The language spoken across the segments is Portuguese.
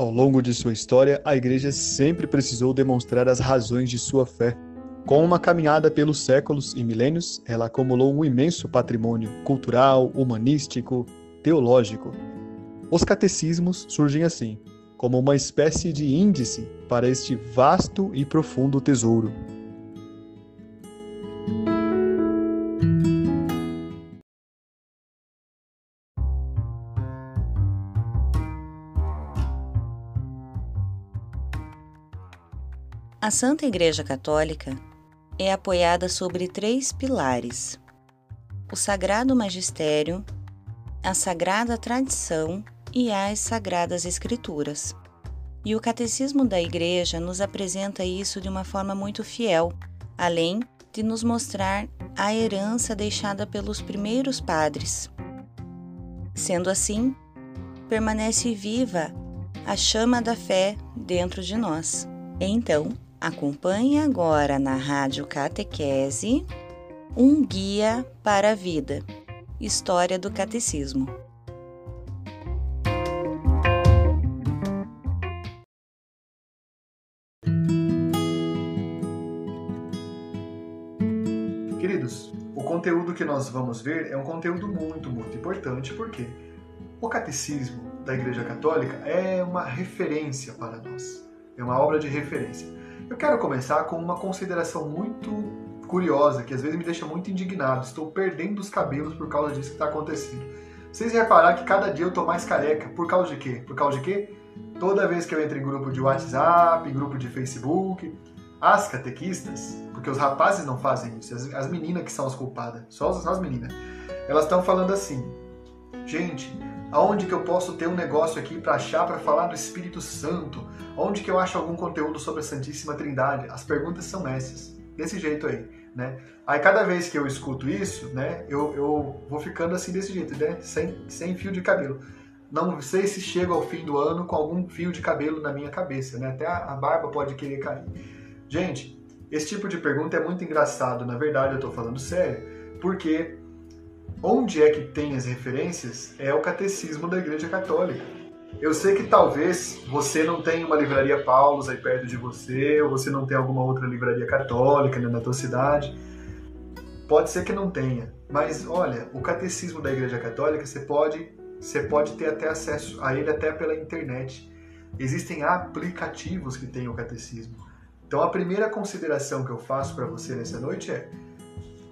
Ao longo de sua história, a Igreja sempre precisou demonstrar as razões de sua fé. Com uma caminhada pelos séculos e milênios, ela acumulou um imenso patrimônio cultural, humanístico, teológico. Os catecismos surgem assim, como uma espécie de índice para este vasto e profundo tesouro. A Santa Igreja Católica é apoiada sobre três pilares: o Sagrado Magistério, a Sagrada Tradição e as Sagradas Escrituras. E o Catecismo da Igreja nos apresenta isso de uma forma muito fiel, além de nos mostrar a herança deixada pelos primeiros padres. Sendo assim, permanece viva a chama da fé dentro de nós. Então, Acompanhe agora na Rádio Catequese um guia para a vida. História do Catecismo. Queridos, o conteúdo que nós vamos ver é um conteúdo muito, muito importante porque o Catecismo da Igreja Católica é uma referência para nós. É uma obra de referência. Eu quero começar com uma consideração muito curiosa, que às vezes me deixa muito indignado. Estou perdendo os cabelos por causa disso que está acontecendo. Vocês repararam que cada dia eu tô mais careca. Por causa de quê? Por causa de quê? Toda vez que eu entro em grupo de WhatsApp, em grupo de Facebook, as catequistas, porque os rapazes não fazem isso, as, as meninas que são as culpadas, só as, as meninas, elas estão falando assim: gente, Aonde que eu posso ter um negócio aqui para achar para falar do Espírito Santo? Onde que eu acho algum conteúdo sobre a Santíssima Trindade? As perguntas são essas, desse jeito aí, né? Aí cada vez que eu escuto isso, né, eu, eu vou ficando assim desse jeito, né? Sem, sem fio de cabelo. Não sei se chego ao fim do ano com algum fio de cabelo na minha cabeça, né? Até a, a barba pode querer cair. Gente, esse tipo de pergunta é muito engraçado, na verdade eu estou falando sério, porque onde é que tem as referências é o catecismo da Igreja Católica. Eu sei que talvez você não tenha uma livraria Paulus aí perto de você, ou você não tem alguma outra livraria católica né, na tua cidade. Pode ser que não tenha, mas olha, o catecismo da Igreja Católica você pode, você pode ter até acesso a ele até pela internet. Existem aplicativos que têm o catecismo. Então a primeira consideração que eu faço para você nessa noite é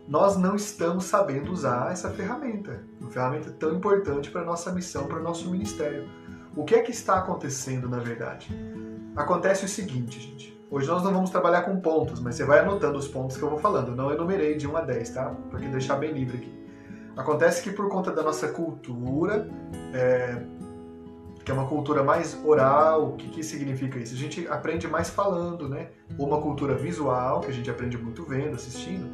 nós não estamos sabendo usar essa ferramenta, uma ferramenta tão importante para a nossa missão, para o nosso ministério. O que é que está acontecendo na verdade? Acontece o seguinte, gente. Hoje nós não vamos trabalhar com pontos, mas você vai anotando os pontos que eu vou falando. Eu não enumerei de 1 a 10, tá? Para deixar bem livre aqui. Acontece que por conta da nossa cultura, é, que é uma cultura mais oral, o que, que significa isso? A gente aprende mais falando, né? Ou uma cultura visual, que a gente aprende muito vendo, assistindo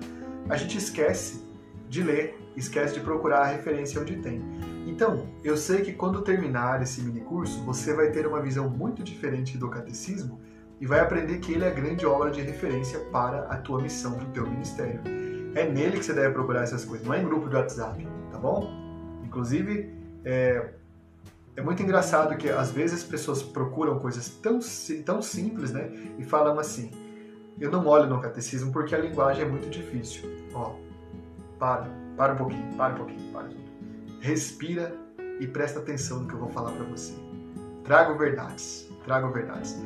a gente esquece de ler, esquece de procurar a referência onde tem. Então, eu sei que quando terminar esse mini curso, você vai ter uma visão muito diferente do catecismo e vai aprender que ele é a grande obra de referência para a tua missão, para o teu ministério. É nele que você deve procurar essas coisas, não é em grupo de WhatsApp, tá bom? Inclusive, é, é muito engraçado que às vezes as pessoas procuram coisas tão, tão simples, né? E falam assim, eu não olho no catecismo porque a linguagem é muito difícil. Ó, para, para um pouquinho, para um pouquinho, para tudo. Respira e presta atenção no que eu vou falar para você. Trago verdades, trago verdades.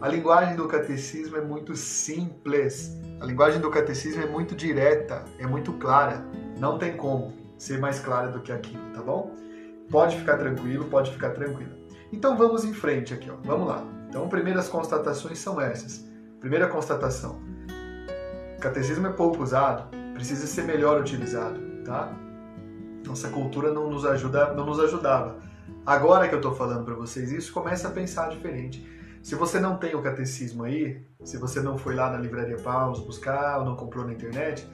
A linguagem do catecismo é muito simples. A linguagem do catecismo é muito direta, é muito clara. Não tem como ser mais clara do que aquilo, tá bom? Pode ficar tranquilo, pode ficar tranquila. Então vamos em frente aqui, ó. Vamos lá. Então, primeiras constatações são essas. Primeira constatação: catecismo é pouco usado, precisa ser melhor utilizado, tá? Nossa cultura não nos ajuda, não nos ajudava. Agora que eu estou falando para vocês isso, começa a pensar diferente. Se você não tem o catecismo aí, se você não foi lá na livraria Paus buscar ou não comprou na internet,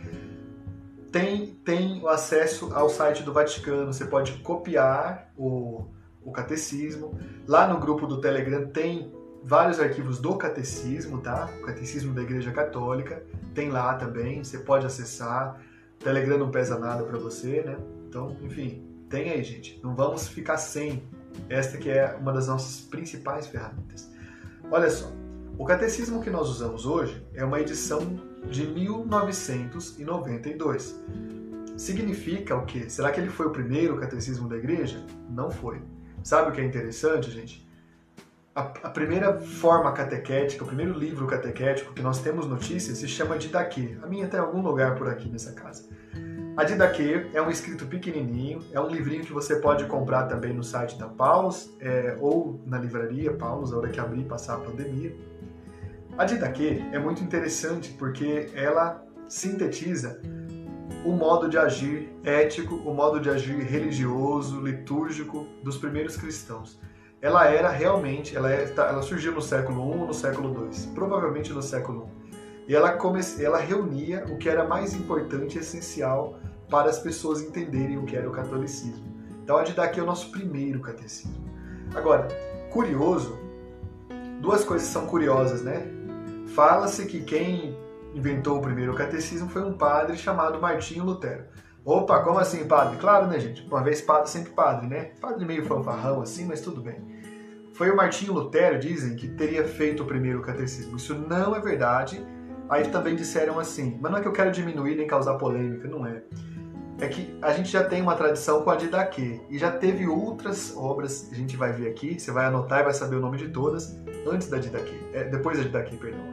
tem, tem o acesso ao site do Vaticano. Você pode copiar o, o catecismo. Lá no grupo do Telegram tem vários arquivos do catecismo, tá? O catecismo da Igreja Católica tem lá também, você pode acessar. O Telegram não pesa nada para você, né? Então, enfim, tem aí, gente. Não vamos ficar sem Esta que é uma das nossas principais ferramentas. Olha só, o catecismo que nós usamos hoje é uma edição de 1992. Significa o quê? Será que ele foi o primeiro catecismo da igreja? Não foi. Sabe o que é interessante, gente? A, a, primeira forma catequética, o primeiro livro catequético que nós temos notícias se chama Didaquê. A minha tem algum lugar por aqui nessa casa. A Didaquê é um escrito pequenininho, é um livrinho que você pode comprar também no site da Paulus é, ou na livraria Paulus, a hora que abrir e passar a pandemia. A Didaquê é muito interessante porque ela sintetiza o modo de agir ético, o modo de agir religioso, litúrgico dos primeiros cristãos ela era realmente, ela, é, ela surgiu no século I no século II, provavelmente no século I. E ela, come, ela reunia o que era mais importante e essencial para as pessoas entenderem o que era o catolicismo. Então, a daqui é o nosso primeiro catecismo. Agora, curioso, duas coisas são curiosas, né? Fala-se que quem inventou o primeiro catecismo foi um padre chamado Martinho Lutero. Opa, como assim, padre? Claro, né, gente? Uma vez padre, sempre padre, né? Padre meio fanfarrão assim, mas tudo bem. Foi o Martinho Lutero, dizem, que teria feito o primeiro catecismo. Isso não é verdade. Aí também disseram assim, mas não é que eu quero diminuir nem causar polêmica, não é. É que a gente já tem uma tradição com a Didaquê e já teve outras obras, a gente vai ver aqui, você vai anotar e vai saber o nome de todas antes da Didaquê, é, depois da Didaquê, perdão.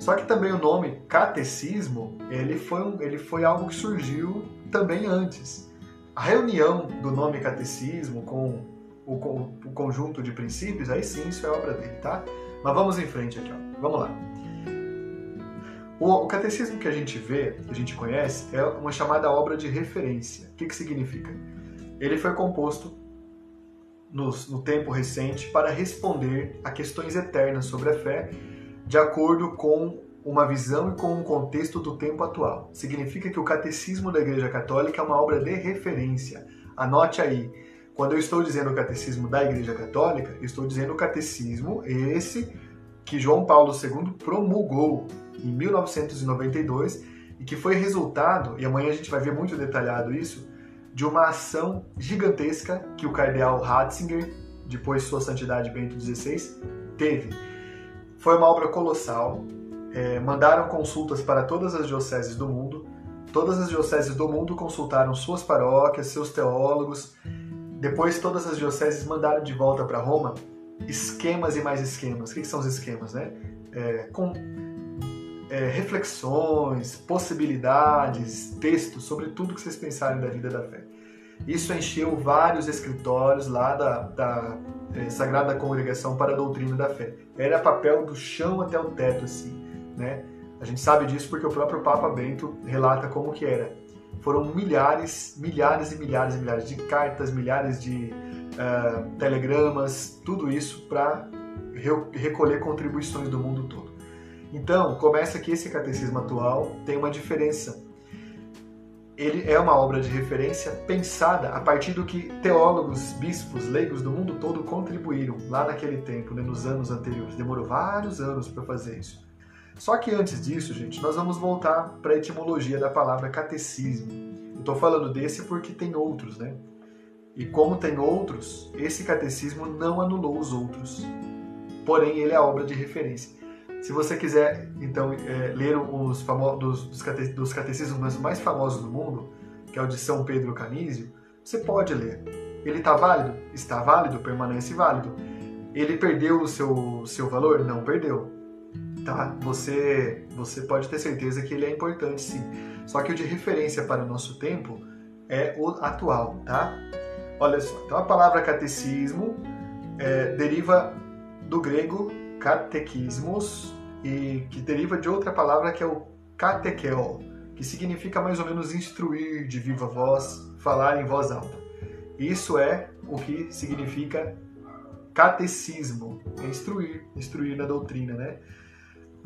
Só que também o nome catecismo, ele foi, um, ele foi algo que surgiu também antes. A reunião do nome catecismo com o, com o conjunto de princípios, aí sim, isso é obra dele, tá? Mas vamos em frente aqui, ó. Vamos lá. O, o, catecismo que a gente vê, que a gente conhece, é uma chamada obra de referência. O que, que significa? Ele foi composto no, no tempo recente para responder a questões eternas sobre a fé de acordo com uma visão e com um contexto do tempo atual. Significa que o Catecismo da Igreja Católica é uma obra de referência. Anote aí. Quando eu estou dizendo o Catecismo da Igreja Católica, estou dizendo o Catecismo esse que João Paulo II promulgou em 1992 e que foi resultado, e amanhã a gente vai ver muito detalhado isso, de uma ação gigantesca que o cardeal Ratzinger, depois Sua Santidade Bento XVI, teve foi uma obra colossal. É, mandaram consultas para todas as dioceses do mundo. Todas as dioceses do mundo consultaram suas paróquias, seus teólogos. Depois, todas as dioceses mandaram de volta para Roma esquemas e mais esquemas. O que, que são os esquemas, né? É, com é, reflexões, possibilidades, textos sobre tudo que vocês pensarem da vida da fé. Isso encheu vários escritórios lá da, da é, Sagrada Congregação para a Doutrina da Fé. Era papel do chão até o teto, assim, né? A gente sabe disso porque o próprio Papa Bento relata como que era. Foram milhares, milhares e milhares e milhares de cartas, milhares de uh, telegramas, tudo isso para re recolher contribuições do mundo todo. Então, começa que esse catecismo atual tem uma diferença ele é uma obra de referência pensada a partir do que teólogos, bispos, leigos do mundo todo contribuíram lá naquele tempo, né, nos anos anteriores. Demorou vários anos para fazer isso. Só que antes disso, gente, nós vamos voltar para a etimologia da palavra catecismo. Estou falando desse porque tem outros, né? E como tem outros, esse catecismo não anulou os outros. Porém, ele é a obra de referência. Se você quiser, então, é, ler os dos, dos, cate, dos catecismos mais famosos do mundo, que é o de São Pedro Canísio, você pode ler. Ele está válido? Está válido, permanece válido. Ele perdeu o seu, seu valor? Não perdeu. Tá? Você, você pode ter certeza que ele é importante sim. Só que o de referência para o nosso tempo é o atual, tá? Olha só, então a palavra catecismo é, deriva do grego catequismos, e que deriva de outra palavra que é o catequeo, que significa mais ou menos instruir de viva voz, falar em voz alta. Isso é o que significa catecismo, é instruir, instruir na doutrina, né?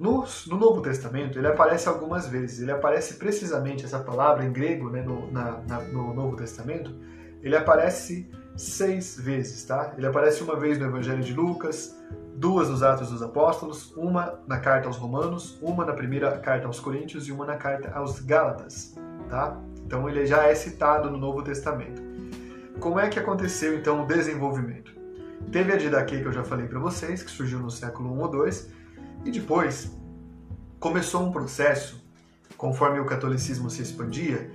No, no, Novo Testamento, ele aparece algumas vezes. Ele aparece precisamente, essa palavra em grego, né, no, na, na, no Novo Testamento, ele aparece seis vezes, tá? Ele aparece uma vez no Evangelho de Lucas, duas nos Atos dos Apóstolos, uma na carta aos Romanos, uma na primeira carta aos Coríntios e uma na carta aos Gálatas, tá? Então ele já é citado no Novo Testamento. Como é que aconteceu então o desenvolvimento? Teve a Didaquê que eu já falei para vocês, que surgiu no século I ou II, e depois começou um processo, conforme o catolicismo se expandia,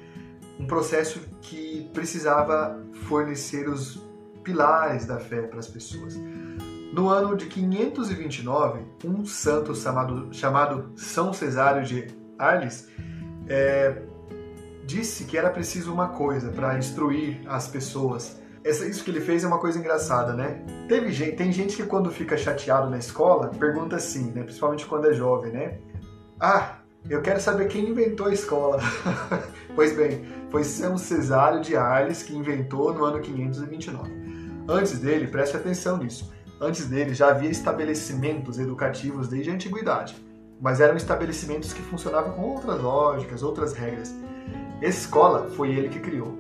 um processo que precisava fornecer os pilares da fé para as pessoas. No ano de 529, um santo chamado, chamado São Cesário de Arles é, disse que era preciso uma coisa para instruir as pessoas. Essa, isso que ele fez é uma coisa engraçada, né? Teve gente, tem gente que quando fica chateado na escola pergunta assim, né? Principalmente quando é jovem, né? Ah, eu quero saber quem inventou a escola. pois bem, foi São Cesário de Arles que inventou no ano 529. Antes dele, preste atenção nisso, antes dele já havia estabelecimentos educativos desde a antiguidade, mas eram estabelecimentos que funcionavam com outras lógicas, outras regras. Escola foi ele que criou.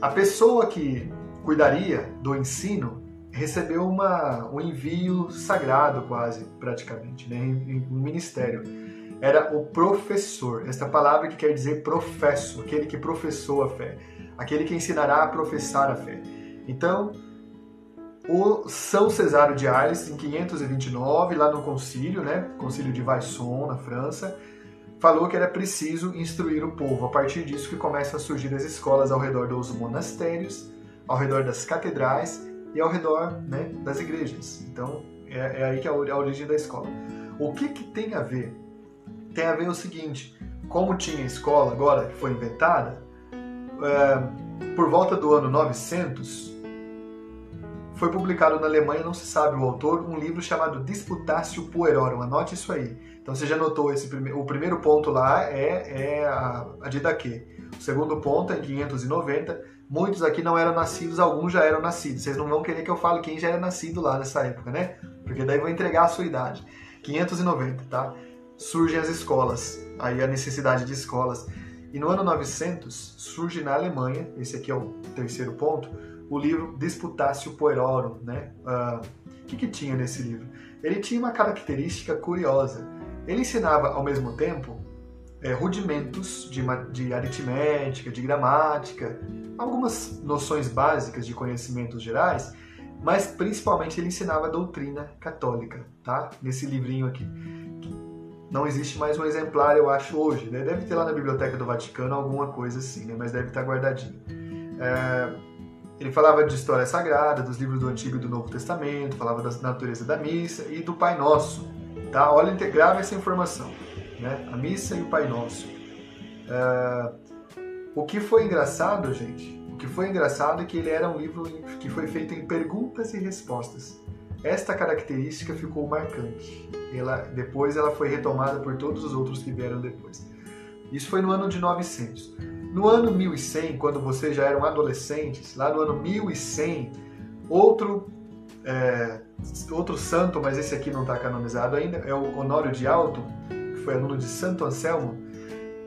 A pessoa que cuidaria do ensino recebeu uma, um envio sagrado quase, praticamente, né? um ministério era o professor. Esta palavra que quer dizer professo, aquele que professou a fé, aquele que ensinará a professar a fé. Então, o São Cesário de Arles, em 529, lá no concílio, né, concílio de Vaisson, na França, falou que era preciso instruir o povo. A partir disso que começam a surgir as escolas ao redor dos monastérios, ao redor das catedrais e ao redor né, das igrejas. Então, é, é aí que é a origem da escola. O que, que tem a ver tem a ver o seguinte: como tinha escola agora que foi inventada, é, por volta do ano 900, foi publicado na Alemanha, não se sabe o autor, um livro chamado Disputatio Puerorum. Anote isso aí. Então você já notou esse prime o primeiro ponto lá é, é a, a Didaquê. O segundo ponto é em 590. Muitos aqui não eram nascidos, alguns já eram nascidos. Vocês não vão querer que eu fale quem já era nascido lá nessa época, né? Porque daí vou entregar a sua idade. 590, tá? surgem as escolas, aí a necessidade de escolas. E no ano 900 surge na Alemanha, esse aqui é o terceiro ponto, o livro Disputatio Puerorum, né? Uh, o que, que tinha nesse livro? Ele tinha uma característica curiosa. Ele ensinava ao mesmo tempo é, rudimentos de, de aritmética, de gramática, algumas noções básicas de conhecimentos gerais, mas principalmente ele ensinava a doutrina católica, tá? Nesse livrinho aqui não existe mais um exemplar, eu acho, hoje. Né? Deve ter lá na Biblioteca do Vaticano alguma coisa assim, né? mas deve estar guardadinho. É... Ele falava de história sagrada, dos livros do Antigo e do Novo Testamento, falava da natureza da missa e do Pai Nosso. Tá? Olha, grava essa informação. Né? A missa e o Pai Nosso. É... O que foi engraçado, gente, o que foi engraçado é que ele era um livro que foi feito em perguntas e respostas. Esta característica ficou marcante. Ela, depois ela foi retomada por todos os outros que vieram depois. Isso foi no ano de 900. No ano 1100, quando vocês já eram adolescentes, lá no ano 1100, outro é, outro santo, mas esse aqui não está canonizado ainda, é o Honório de Alto, que foi aluno de Santo Anselmo,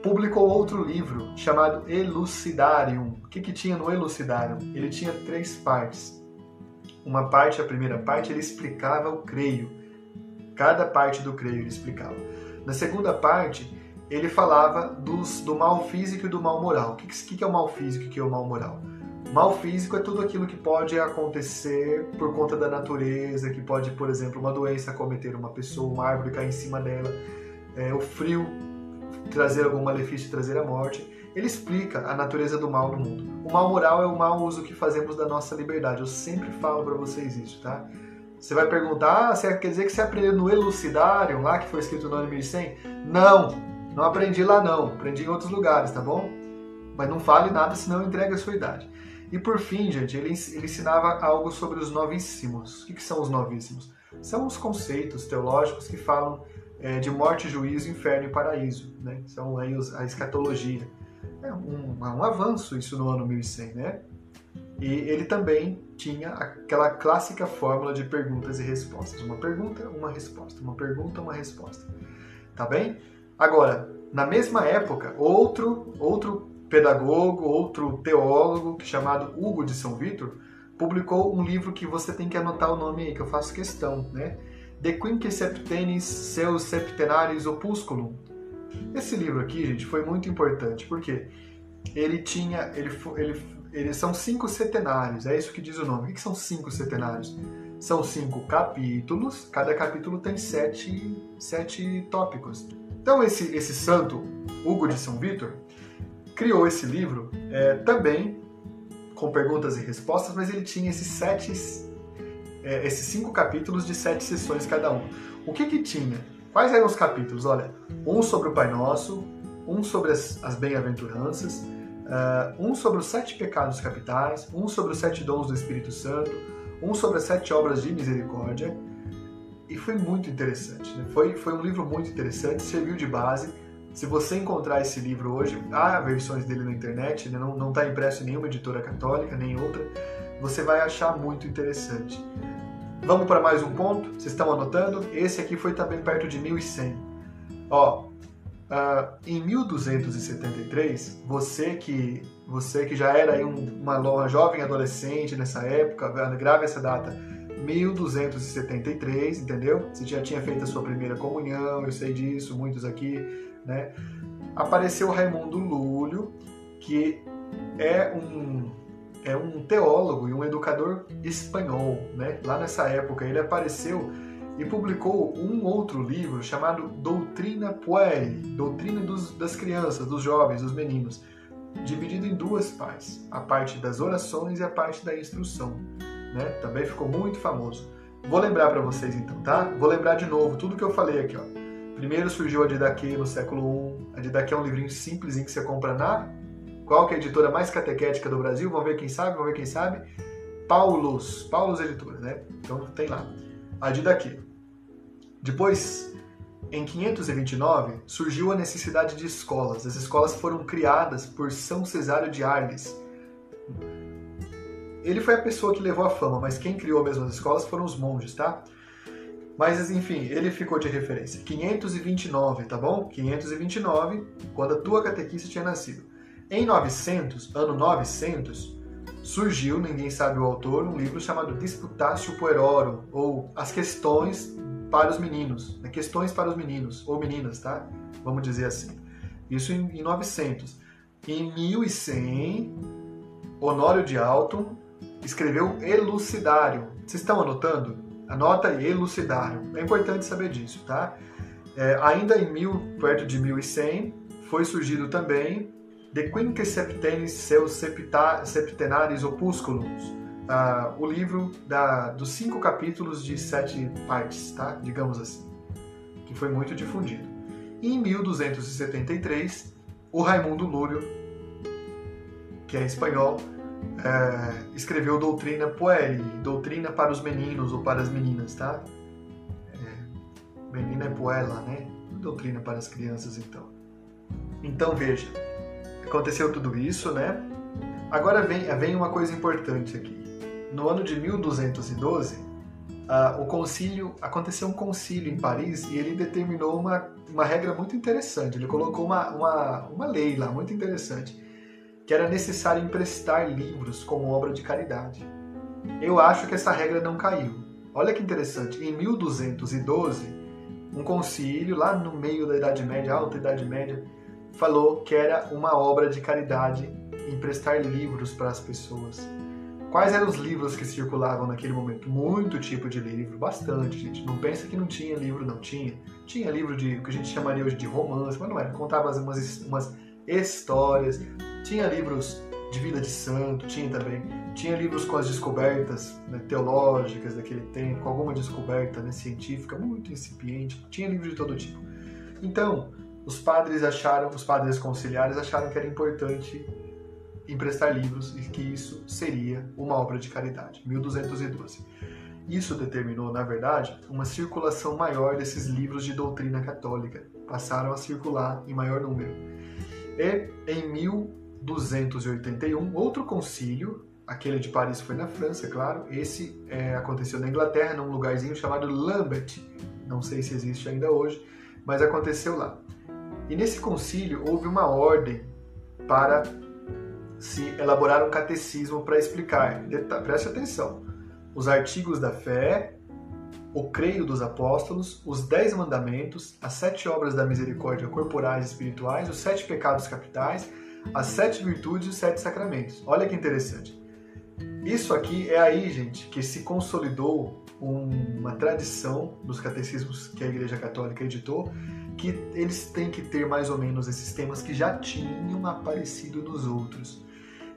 publicou outro livro chamado Elucidarium. O que, que tinha no Elucidarium? Ele tinha três partes uma parte, a primeira parte, ele explicava o creio. Cada parte do creio ele explicava. Na segunda parte, ele falava dos, do mal físico e do mal moral. O que, que, que é o mal físico e o que é o mal moral? Mal físico é tudo aquilo que pode acontecer por conta da natureza, que pode, por exemplo, uma doença cometer uma pessoa, uma árvore cair em cima dela, é, o frio trazer algum malefício, trazer a morte ele explica a natureza do mal no mundo. O mal moral é o mau uso que fazemos da nossa liberdade. Eu sempre falo para vocês isso, tá? Você vai perguntar, ah, quer dizer que você aprendeu no Elucidário, lá que foi escrito no ano 1100? Não, não aprendi lá não, aprendi em outros lugares, tá bom? Mas não fale nada, senão entrega a sua idade. E por fim, gente, ele, ele ensinava algo sobre os novíssimos. O que, que são os novíssimos? São os conceitos teológicos que falam é, de morte, juízo, inferno e paraíso. Né? São aí os, a escatologia. É um, um avanço isso no ano 1100, né? E ele também tinha aquela clássica fórmula de perguntas e respostas. Uma pergunta, uma resposta. Uma pergunta, uma resposta. Tá bem? Agora, na mesma época, outro, outro pedagogo, outro teólogo, chamado Hugo de São Vitor, publicou um livro que você tem que anotar o nome aí, que eu faço questão, né? De Quinque Septenis Seus Septenaris Opusculum, esse livro aqui, gente, foi muito importante, porque ele tinha, ele, ele, eles são cinco setenários, é isso que diz o nome. O que são cinco setenários? São cinco capítulos, cada capítulo tem sete, sete tópicos. Então esse, esse santo, Hugo de São Vítor, criou esse livro é, também com perguntas e respostas, mas ele tinha esses sete, é, esses cinco capítulos de sete sessões cada um. O que que tinha? Quais eram os capítulos? Olha, um sobre o Pai Nosso, um sobre as, as bem-aventuranças, uh, um sobre os sete pecados capitais, um sobre os sete dons do Espírito Santo, um sobre as sete obras de misericórdia. E foi muito interessante. Né? Foi, foi um livro muito interessante, serviu de base se você encontrar esse livro hoje, há versões dele na internet, ele não está impresso em nenhuma editora católica, nem outra, você vai achar muito interessante. Vamos para mais um ponto? Vocês estão anotando? Esse aqui foi também perto de 1100. Ó, uh, em 1273, você que você que já era aí um, uma, uma jovem adolescente nessa época, grave essa data, 1273, entendeu? Você já tinha feito a sua primeira comunhão, eu sei disso, muitos aqui né? Apareceu Raimundo Lúlio, que é um, é um teólogo e um educador espanhol. Né? Lá nessa época ele apareceu e publicou um outro livro chamado Doutrina Pueri, Doutrina dos, das Crianças, dos Jovens, dos Meninos, dividido em duas partes, a parte das orações e a parte da instrução. Né? Também ficou muito famoso. Vou lembrar para vocês então, tá? Vou lembrar de novo tudo que eu falei aqui, ó. Primeiro surgiu a Didaquê no século I. A Didaquê é um livrinho simples que você compra na qual que é a editora mais catequética do Brasil? Vamos ver quem sabe, vamos ver quem sabe. Paulos, Paulos Editora, né? Então tem lá. A Didaquê. Depois, em 529, surgiu a necessidade de escolas. As escolas foram criadas por São Cesário de Arles. Ele foi a pessoa que levou a fama, mas quem criou mesmo as escolas foram os monges, tá? Mas, enfim, ele ficou de referência. 529, tá bom? 529, quando a tua catequista tinha nascido. Em 900, ano 900, surgiu, ninguém sabe o autor, um livro chamado Disputatio Puerorum, ou As Questões para os Meninos. Né? Questões para os Meninos, ou Meninas, tá? Vamos dizer assim. Isso em, 900. Em 1100, Honório de Alton escreveu Elucidário. Vocês estão anotando? Anota aí, elucidaram. É importante saber disso, tá? É, ainda em mil, perto de 1100, foi surgido também De Quinque Septenis Seus Septenaris Opusculums, uh, o livro da, dos cinco capítulos de sete partes, tá? Digamos assim, que foi muito difundido. E em 1273, o Raimundo Lúrio, que é espanhol, é, escreveu Doutrina Pueri, Doutrina para os meninos ou para as meninas, tá? É, menina é puella, né? Doutrina para as crianças, então. Então veja, aconteceu tudo isso, né? Agora vem, vem uma coisa importante aqui. No ano de 1212, uh, o concílio aconteceu um concílio em Paris e ele determinou uma, uma regra muito interessante. Ele colocou uma, uma, uma lei lá muito interessante que era necessário emprestar livros como obra de caridade. Eu acho que essa regra não caiu. Olha que interessante, em 1212, um concílio lá no meio da Idade Média, alta Idade Média, falou que era uma obra de caridade emprestar livros para as pessoas. Quais eram os livros que circulavam naquele momento? Muito tipo de livro, bastante, gente. Não pensa que não tinha livro, não tinha. Tinha livro de o que a gente chamaria hoje de romance, mas não era. Contava umas, umas histórias, tinha livros de vida de santo, tinha também. Tinha livros com as descobertas né, teológicas daquele tempo, com alguma descoberta né, científica muito incipiente. Tinha livros de todo tipo. Então, os padres acharam, os padres conciliares acharam que era importante emprestar livros e que isso seria uma obra de caridade. 1212. Isso determinou, na verdade, uma circulação maior desses livros de doutrina católica. Passaram a circular em maior número. E em 1000 281, outro concílio, aquele de Paris foi na França, claro, esse é, aconteceu na Inglaterra, num lugarzinho chamado Lambeth, não sei se existe ainda hoje, mas aconteceu lá. E nesse concílio houve uma ordem para se elaborar um catecismo para explicar, preste atenção, os artigos da fé, o creio dos apóstolos, os dez mandamentos, as sete obras da misericórdia corporais e espirituais, os sete pecados capitais, as sete virtudes e os sete sacramentos. Olha que interessante. Isso aqui é aí, gente, que se consolidou uma tradição dos catecismos que a Igreja Católica editou, que eles têm que ter mais ou menos esses temas que já tinham aparecido nos outros.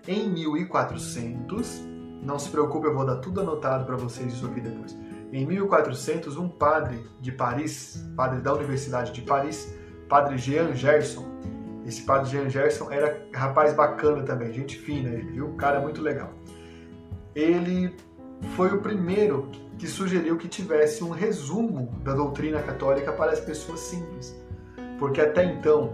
Em 1400, não se preocupe, eu vou dar tudo anotado para vocês isso aqui depois. Em 1400, um padre de Paris, padre da Universidade de Paris, padre Jean Gerson, esse padre Jean Gerson era rapaz bacana também, gente fina, ele viu? Cara muito legal. Ele foi o primeiro que sugeriu que tivesse um resumo da doutrina católica para as pessoas simples. Porque até então,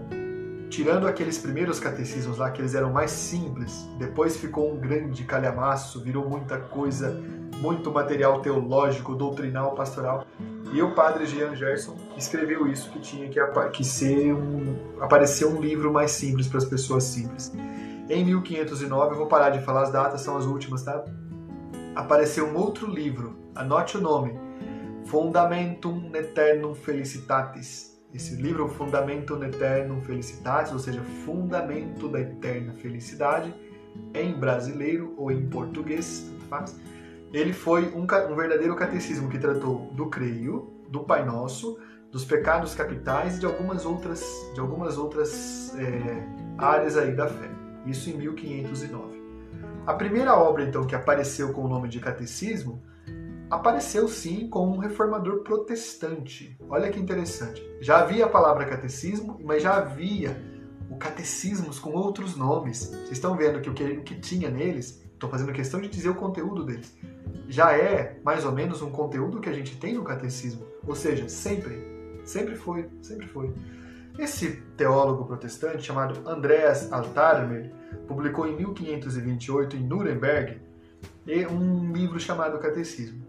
tirando aqueles primeiros catecismos lá, que eles eram mais simples, depois ficou um grande calhamaço, virou muita coisa, muito material teológico, doutrinal, pastoral. E o padre Jean Gerson escreveu isso, que tinha que, que ser um, aparecer um livro mais simples para as pessoas simples. Em 1509, eu vou parar de falar as datas, são as últimas, tá? Apareceu um outro livro, anote o nome, Fundamentum Eternum Felicitatis. Esse livro, Fundamentum Eternum Felicitatis, ou seja, Fundamento da Eterna Felicidade, em brasileiro ou em português, faz. Ele foi um, um verdadeiro catecismo que tratou do creio, do Pai Nosso, dos pecados capitais e de algumas outras, de algumas outras é, áreas aí da fé. Isso em 1509. A primeira obra, então, que apareceu com o nome de catecismo apareceu sim como um reformador protestante. Olha que interessante. Já havia a palavra catecismo, mas já havia o catecismos com outros nomes. Vocês estão vendo que o que, o que tinha neles, estou fazendo questão de dizer o conteúdo deles, já é mais ou menos um conteúdo que a gente tem no catecismo. Ou seja, sempre, sempre foi, sempre foi. Esse teólogo protestante chamado Andreas Altarmer publicou em 1528 em Nuremberg um livro chamado Catecismo.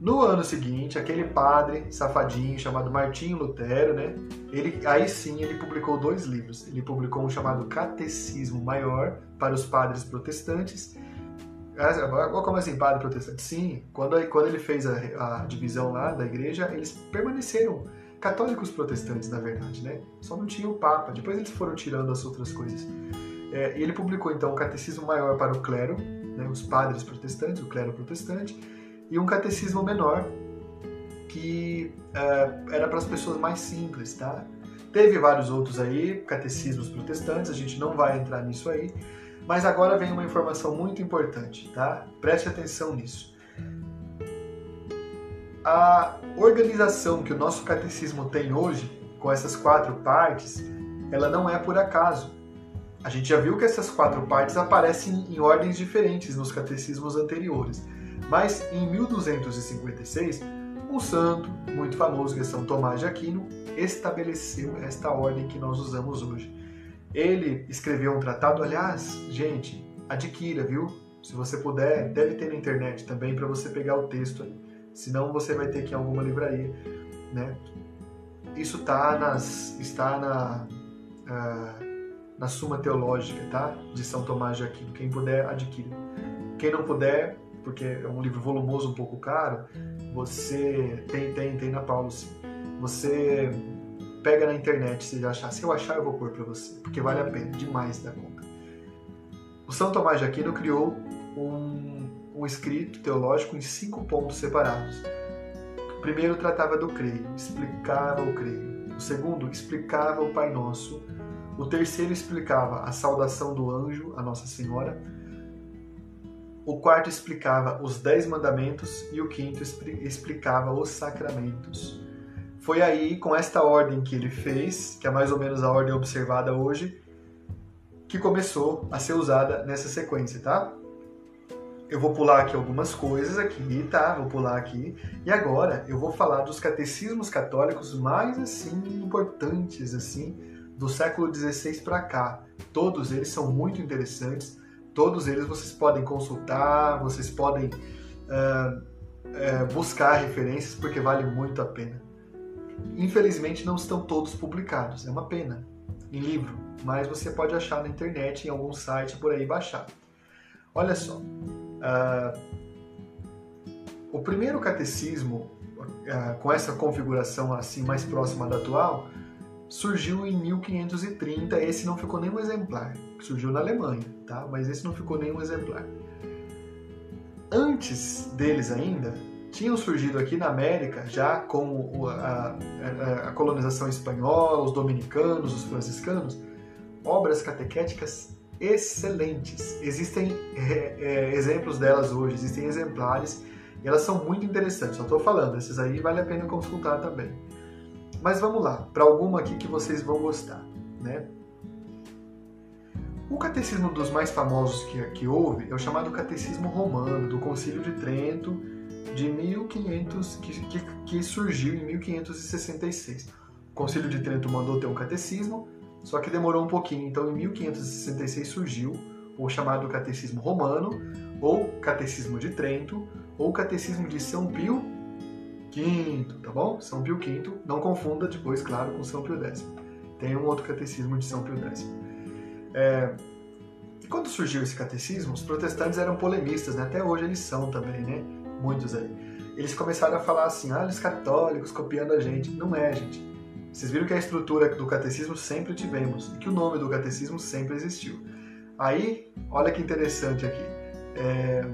No ano seguinte, aquele padre safadinho chamado Martinho Lutero, né? Ele, aí sim ele publicou dois livros. Ele publicou um chamado Catecismo Maior para os padres protestantes. Como assim, padre protestante? Sim, quando, quando ele fez a, a divisão lá da igreja, eles permaneceram católicos protestantes, na verdade, né? Só não tinha o Papa. Depois eles foram tirando as outras coisas. É, ele publicou então o Catecismo Maior para o clero, né, os padres protestantes, o clero protestante e um catecismo menor que uh, era para as pessoas mais simples, tá? Teve vários outros aí, catecismos protestantes, a gente não vai entrar nisso aí, mas agora vem uma informação muito importante, tá? Preste atenção nisso. A organização que o nosso catecismo tem hoje, com essas quatro partes, ela não é por acaso. A gente já viu que essas quatro partes aparecem em ordens diferentes nos catecismos anteriores. Mas em 1256, um santo muito famoso, que é São Tomás de Aquino, estabeleceu esta ordem que nós usamos hoje. Ele escreveu um tratado, aliás, gente, adquira, viu? Se você puder, deve ter na internet também para você pegar o texto aí. Senão você vai ter que ir em alguma livraria, né? Isso tá nas, está na, uh, na Suma Teológica, tá? De São Tomás de Aquino. Quem puder, adquira. Quem não puder, porque é um livro volumoso, um pouco caro, você tem, tem, tem na Paulo, sim. Você pega na internet se achar. Se eu achar, eu vou pôr para você, porque vale a pena, demais da conta. O São Tomás de Aquino criou um, um escrito teológico em cinco pontos separados. O primeiro tratava do creio, explicava o creio. O segundo explicava o Pai Nosso. O terceiro explicava a saudação do anjo, a Nossa Senhora. O quarto explicava os dez mandamentos e o quinto explicava os sacramentos. Foi aí, com esta ordem que ele fez, que é mais ou menos a ordem observada hoje, que começou a ser usada nessa sequência, tá? Eu vou pular aqui algumas coisas aqui, tá? Vou pular aqui. E agora eu vou falar dos catecismos católicos mais assim importantes assim do século XVI para cá. Todos eles são muito interessantes Todos eles vocês podem consultar, vocês podem uh, uh, buscar referências, porque vale muito a pena. Infelizmente não estão todos publicados, é uma pena, em livro, mas você pode achar na internet, em algum site por aí baixar. Olha só, uh, o primeiro catecismo, com essa configuração assim mais próxima da atual, surgiu em 1530. Esse não ficou nenhum exemplar, surgiu na Alemanha, tá? Mas esse não ficou nenhum exemplar. Antes deles ainda, tinham surgido aqui na América, já com a, a, a colonização espanhola, os dominicanos, os franciscanos, obras catequéticas excelentes. Existem é, é, exemplos delas hoje, existem exemplares, e elas são muito interessantes. Só estou falando, esses aí vale a pena consultar também. Mas vamos lá, para alguma aqui que vocês vão gostar, né? O catecismo dos mais famosos que, que houve é o chamado Catecismo Romano, do Concílio de Trento, de 1500, que, que, que surgiu em 1566. O Concílio de Trento mandou ter um catecismo, só que demorou um pouquinho. Então, em 1566 surgiu o chamado Catecismo Romano, ou Catecismo de Trento, ou Catecismo de São Pio V, tá bom? São Pio V, não confunda depois, claro, com São Pio X. Tem um outro catecismo de São Pio X. É... E quando surgiu esse catecismo, os protestantes eram polemistas, né? até hoje eles são também, né? Muitos aí. Eles começaram a falar assim, ah, os católicos copiando a gente. Não é, gente. Vocês viram que a estrutura do catecismo sempre tivemos e que o nome do catecismo sempre existiu. Aí, olha que interessante aqui. É...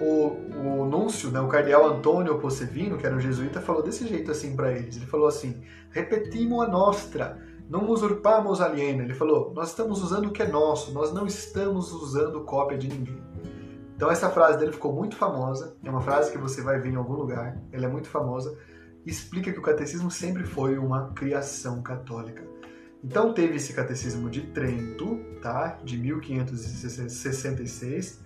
O, o né, o cardeal Antônio Possevino, que era um jesuíta, falou desse jeito assim para eles. Ele falou assim: repetimos a nostra, não usurpamos aliena. Ele falou: nós estamos usando o que é nosso, nós não estamos usando cópia de ninguém. Então essa frase dele ficou muito famosa, é uma frase que você vai ver em algum lugar, ela é muito famosa explica que o catecismo sempre foi uma criação católica. Então teve esse catecismo de Trento, tá? De 1566.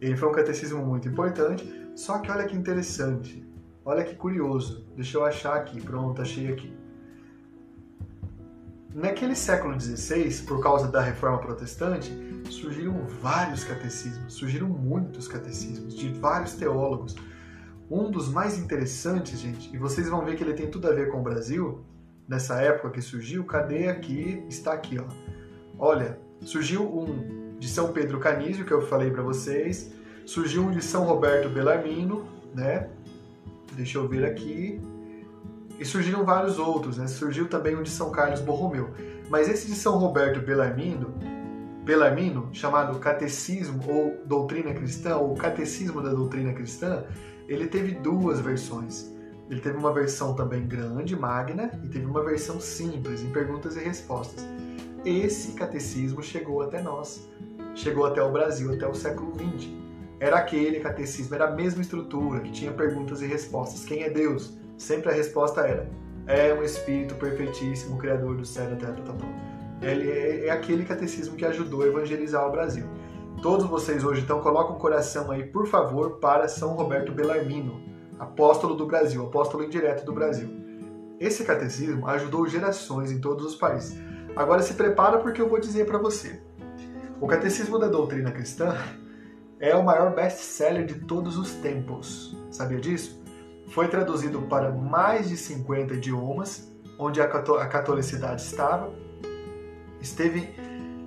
Ele foi um catecismo muito importante, só que olha que interessante, olha que curioso. Deixa eu achar aqui, pronto, achei aqui. Naquele século XVI, por causa da reforma protestante, surgiram vários catecismos, surgiram muitos catecismos de vários teólogos um dos mais interessantes, gente, e vocês vão ver que ele tem tudo a ver com o Brasil, nessa época que surgiu, cadê aqui? Está aqui, ó. Olha, surgiu um de São Pedro Canísio, que eu falei para vocês, surgiu um de São Roberto Bellarmino, né? Deixa eu ver aqui. E surgiram vários outros, né? Surgiu também um de São Carlos Borromeu. Mas esse de São Roberto Bellarmino, Bellarmino, chamado Catecismo ou Doutrina Cristã, ou Catecismo da Doutrina Cristã, ele teve duas versões. Ele teve uma versão também grande, magna, e teve uma versão simples, em perguntas e respostas. Esse catecismo chegou até nós, chegou até o Brasil, até o século XX. Era aquele catecismo, era a mesma estrutura, que tinha perguntas e respostas. Quem é Deus? Sempre a resposta era: é um Espírito perfeitíssimo, Criador do céu, da terra, tal, tal. Ele é, é aquele catecismo que ajudou a evangelizar o Brasil. Todos vocês hoje, então, colocam o coração aí, por favor, para São Roberto Bellarmino, apóstolo do Brasil, apóstolo indireto do Brasil. Esse catecismo ajudou gerações em todos os países. Agora se prepara porque eu vou dizer para você. O Catecismo da Doutrina Cristã é o maior best-seller de todos os tempos. Sabia disso? Foi traduzido para mais de 50 idiomas, onde a catolicidade estava. Esteve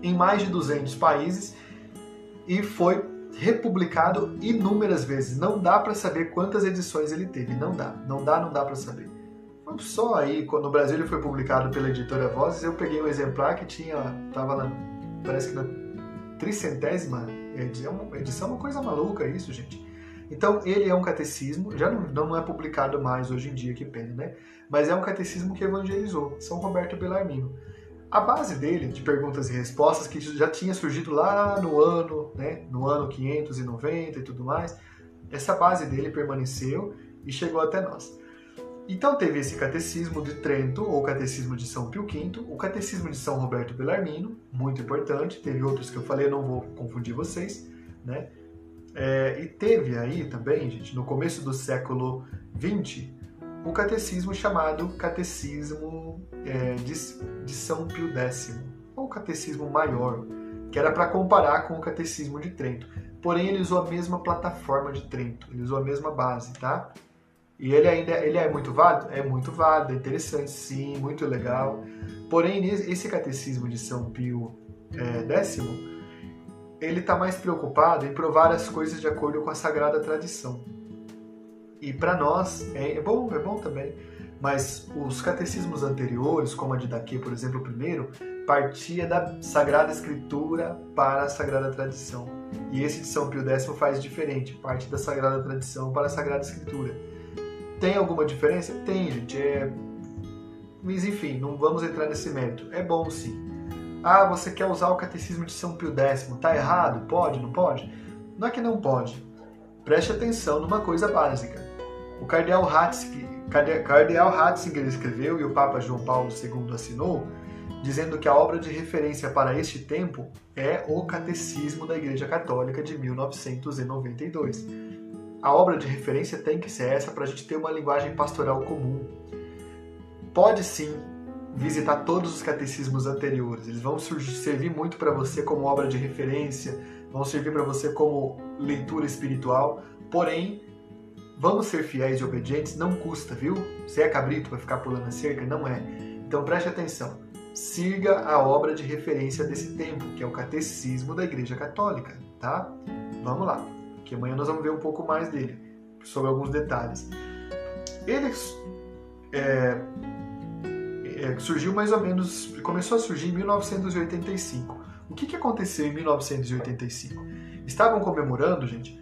em mais de 200 países e foi republicado inúmeras vezes. Não dá para saber quantas edições ele teve, não dá, não dá, não dá para saber. Só aí, quando no Brasil ele foi publicado pela editora Vozes, eu peguei um exemplar que tinha, tava na, parece que na tricentésima edição, edição, uma coisa maluca isso, gente. Então, ele é um catecismo, já não, não é publicado mais hoje em dia, que pena, né? Mas é um catecismo que evangelizou, São Roberto Bellarmino. A base dele, de perguntas e respostas, que já tinha surgido lá no ano, né, no ano 590 e tudo mais, essa base dele permaneceu e chegou até nós. Então teve esse catecismo de Trento, ou catecismo de São Pio V, o catecismo de São Roberto Bellarmino, muito importante, teve outros que eu falei, não vou confundir vocês, né? É, e teve aí também, gente, no começo do século XX, um catecismo chamado Catecismo é, de, de, São Pio X, ou Catecismo Maior, que era para comparar com o Catecismo de Trento. Porém, ele usou a mesma plataforma de Trento, ele usou a mesma base, tá? E ele ainda ele é muito válido? É muito válido, é interessante, sim, muito legal. Porém, esse Catecismo de São Pio é, X, ele está mais preocupado em provar as coisas de acordo com a Sagrada Tradição. E para nós é, é bom, é bom também. Mas os catecismos anteriores, como a de Daqui, por exemplo, o primeiro, partia da Sagrada Escritura para a Sagrada Tradição. E esse de São Pio X faz diferente, parte da Sagrada Tradição para a Sagrada Escritura. Tem alguma diferença? Tem, gente. É... Mas enfim, não vamos entrar nesse mérito. É bom sim. Ah, você quer usar o Catecismo de São Pio X? Tá errado? Pode? Não pode? Não é que não pode. Preste atenção numa coisa básica. O cardeal Ratzinger, cardeal Ratzinger escreveu e o Papa João Paulo II assinou dizendo que a obra de referência para este tempo é o Catecismo da Igreja Católica de 1992. A obra de referência tem que ser essa para a gente ter uma linguagem pastoral comum. Pode sim visitar todos os catecismos anteriores, eles vão servir muito para você como obra de referência, vão servir para você como leitura espiritual, porém, vamos ser fiéis e obedientes, não custa, viu? Você é cabrito para ficar pulando a cerca? Não é. Então preste atenção siga a obra de referência desse tempo, que é o Catecismo da Igreja Católica, tá? Vamos lá, que amanhã nós vamos ver um pouco mais dele, sobre alguns detalhes. Ele é, é, surgiu mais ou menos, começou a surgir em 1985. O que, que aconteceu em 1985? Estavam comemorando, gente,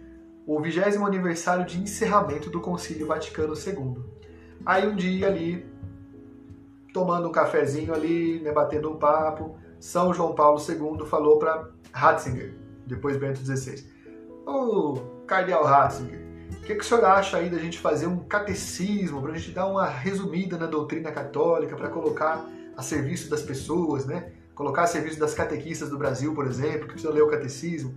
o vigésimo aniversário de encerramento do Concílio Vaticano II. Aí um dia ali, tomando um cafezinho ali, né, batendo um papo, São João Paulo II falou para Ratzinger, depois Bento XVI, Ô, oh, Cardeal Ratzinger, o que, que o senhor acha aí da gente fazer um catecismo, para a gente dar uma resumida na doutrina católica, para colocar a serviço das pessoas, né? Colocar a serviço das catequistas do Brasil, por exemplo, que precisa ler o catecismo.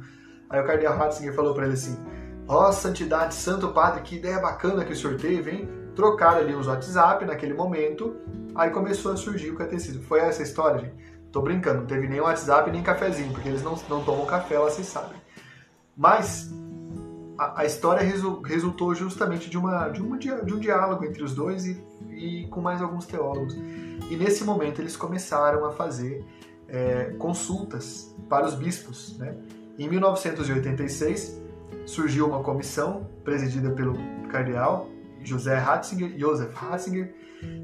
Aí o Cardeal Ratzinger falou para ele assim, ó oh, santidade, santo padre, que ideia bacana que o senhor teve, hein? Trocaram ali os WhatsApp naquele momento, aí começou a surgir o catecismo. Foi essa a história, gente? Tô brincando, não teve nem WhatsApp nem cafezinho, porque eles não, não tomam café, lá vocês sabem. Mas a, a história resu, resultou justamente de, uma, de, uma, de um diálogo entre os dois e, e com mais alguns teólogos. E nesse momento eles começaram a fazer é, consultas para os bispos. Né? Em 1986 surgiu uma comissão presidida pelo cardeal José Ratzinger, Joseph Ratzinger,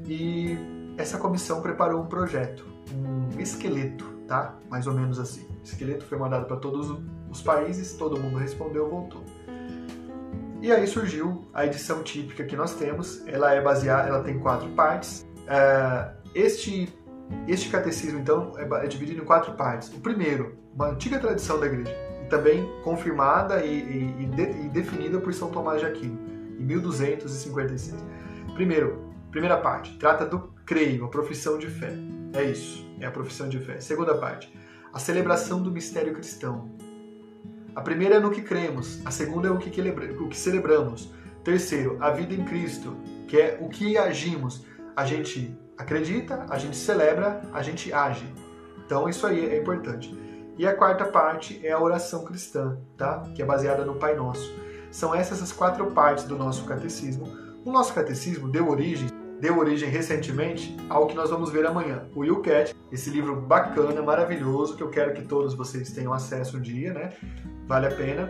e essa comissão preparou um projeto, um esqueleto, tá? Mais ou menos assim. O esqueleto foi mandado para todos os países, todo mundo respondeu, voltou. E aí surgiu a edição típica que nós temos. Ela é baseada, ela tem quatro partes. É, este este catecismo então é, é dividido em quatro partes. O primeiro, uma antiga tradição da igreja, também confirmada e, e, e, de, e definida por São Tomás de Aquino em 1256. Primeiro, primeira parte, trata do creio, a profissão de fé. É isso, é a profissão de fé. Segunda parte, a celebração do mistério cristão. A primeira é no que cremos, a segunda é o que, o que celebramos. Terceiro, a vida em Cristo, que é o que agimos. A gente acredita, a gente celebra, a gente age. Então isso aí é importante. E a quarta parte é a oração cristã, tá? Que é baseada no Pai Nosso. São essas as quatro partes do nosso catecismo. O nosso catecismo deu origem, deu origem recentemente ao que nós vamos ver amanhã. O You Cat, esse livro bacana, maravilhoso, que eu quero que todos vocês tenham acesso um dia, né? Vale a pena.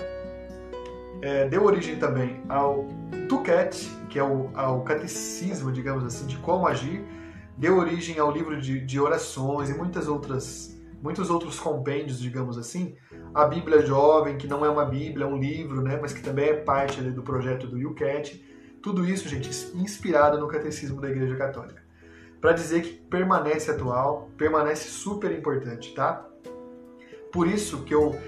É, deu origem também ao Tucat, que é o, ao catecismo, digamos assim, de como agir. Deu origem ao livro de, de orações e muitas outras, muitos outros compêndios, digamos assim, a Bíblia Jovem, que não é uma Bíblia, é um livro, né, mas que também é parte ali, do projeto do UCAT. Tudo isso, gente, inspirado no Catecismo da Igreja Católica. Para dizer que permanece atual, permanece super importante, tá? Por isso que eu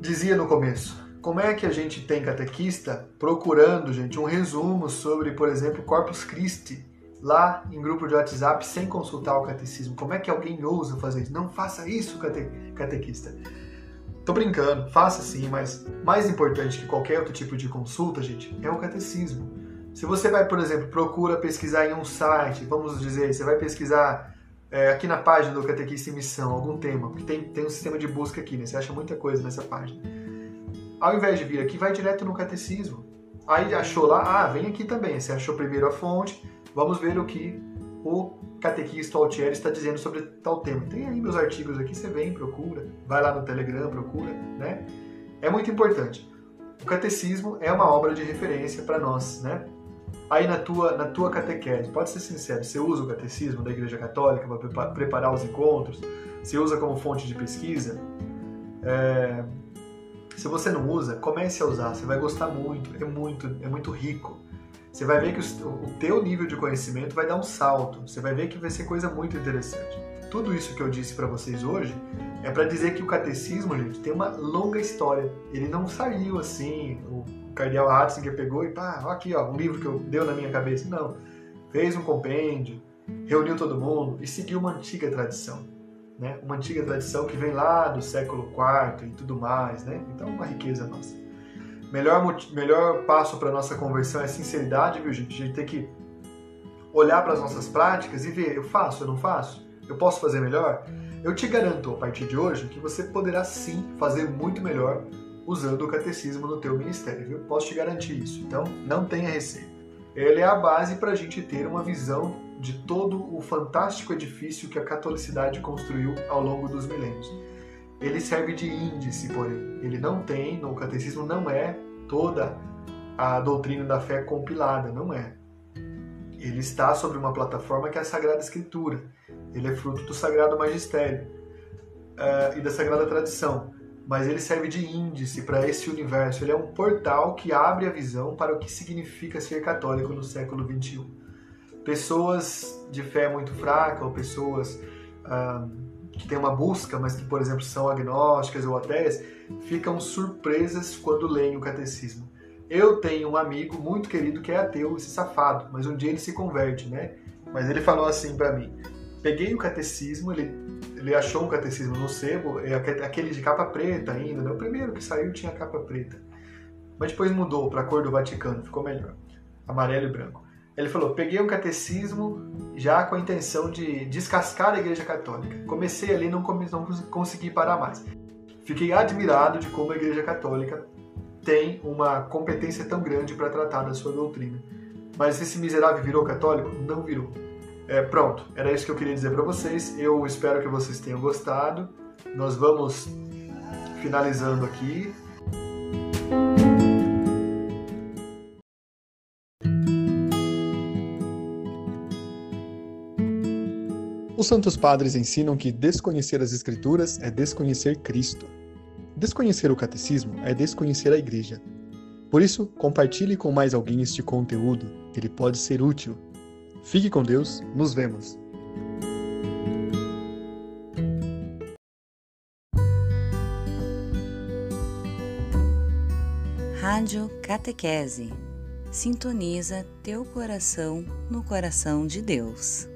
dizia no começo, como é que a gente tem catequista procurando, gente, um resumo sobre, por exemplo, Corpus Christi, lá em grupo de WhatsApp sem consultar o catecismo? Como é que alguém ousa fazer isso? Não faça isso, cate catequista. Tô brincando, faça sim, mas mais importante que qualquer outro tipo de consulta, gente, é o catecismo. Se você vai, por exemplo, procura pesquisar em um site, vamos dizer, você vai pesquisar é, aqui na página do Catequista em Missão algum tema, porque tem, tem um sistema de busca aqui, né? Você acha muita coisa nessa página. Ao invés de vir aqui, vai direto no catecismo. Aí achou lá, ah, vem aqui também. Você achou primeiro a fonte, vamos ver o que o catequista Altieri está dizendo sobre tal tema. Tem aí meus artigos aqui, você vem, procura, vai lá no Telegram, procura, né? É muito importante. O catecismo é uma obra de referência para nós, né? Aí na tua, na tua catequese, pode ser sincero, você usa o catecismo da Igreja Católica para preparar os encontros? Você usa como fonte de pesquisa? É... Se você não usa, comece a usar, você vai gostar muito, é muito, é muito rico. Você vai ver que o, teu nível de conhecimento vai dar um salto, você vai ver que vai ser coisa muito interessante. Tudo isso que eu disse para vocês hoje é para dizer que o catecismo, gente, tem uma longa história. Ele não saiu assim, o cardeal Ratzinger pegou e pá, aqui, ó, um livro que eu deu na minha cabeça. Não. Fez um compêndio, reuniu todo mundo e seguiu uma antiga tradição. Né? Uma antiga tradição que vem lá do século IV e tudo mais, né? Então, uma riqueza nossa. Melhor, melhor passo para nossa conversão é sinceridade, viu, gente? A gente tem que olhar para as nossas práticas e ver, eu faço, eu não faço? Eu posso fazer melhor? Eu te garanto, a partir de hoje, que você poderá sim fazer muito melhor usando o catecismo no teu ministério, viu? Posso te garantir isso. Então, não tenha receio. Ele é a base para a gente ter uma visão de todo o fantástico edifício que a catolicidade construiu ao longo dos milênios. Ele serve de índice, porém. Ele não tem, no catecismo não é toda a doutrina da fé compilada, não é. Ele está sobre uma plataforma que é a Sagrada Escritura. Ele é fruto do Sagrado Magistério uh, e da Sagrada Tradição mas ele serve de índice para esse universo. Ele é um portal que abre a visão para o que significa ser católico no século XXI. Pessoas de fé muito fraca ou pessoas ah, que têm uma busca, mas que, por exemplo, são agnósticas ou ateias, ficam surpresas quando leem o catecismo. Eu tenho um amigo muito querido que é ateu, esse safado, mas um dia ele se converte, né? Mas ele falou assim para mim: peguei o catecismo, ele ele achou um catecismo no sebo, é aquele de capa preta ainda, né? o primeiro que saiu tinha capa preta. Mas depois mudou para a cor do Vaticano, ficou melhor, amarelo e branco. Ele falou: peguei um catecismo já com a intenção de descascar a Igreja Católica. Comecei ali, não, não consegui parar mais. Fiquei admirado de como a Igreja Católica tem uma competência tão grande para tratar da sua doutrina. Mas esse miserável virou católico? Não virou é, pronto, era isso que eu queria dizer para vocês. Eu espero que vocês tenham gostado. Nós vamos finalizando aqui. Os Santos Padres ensinam que desconhecer as Escrituras é desconhecer Cristo. Desconhecer o Catecismo é desconhecer a Igreja. Por isso, compartilhe com mais alguém este conteúdo, ele pode ser útil Fique com Deus, nos vemos. Rádio Catequese. Sintoniza teu coração no coração de Deus.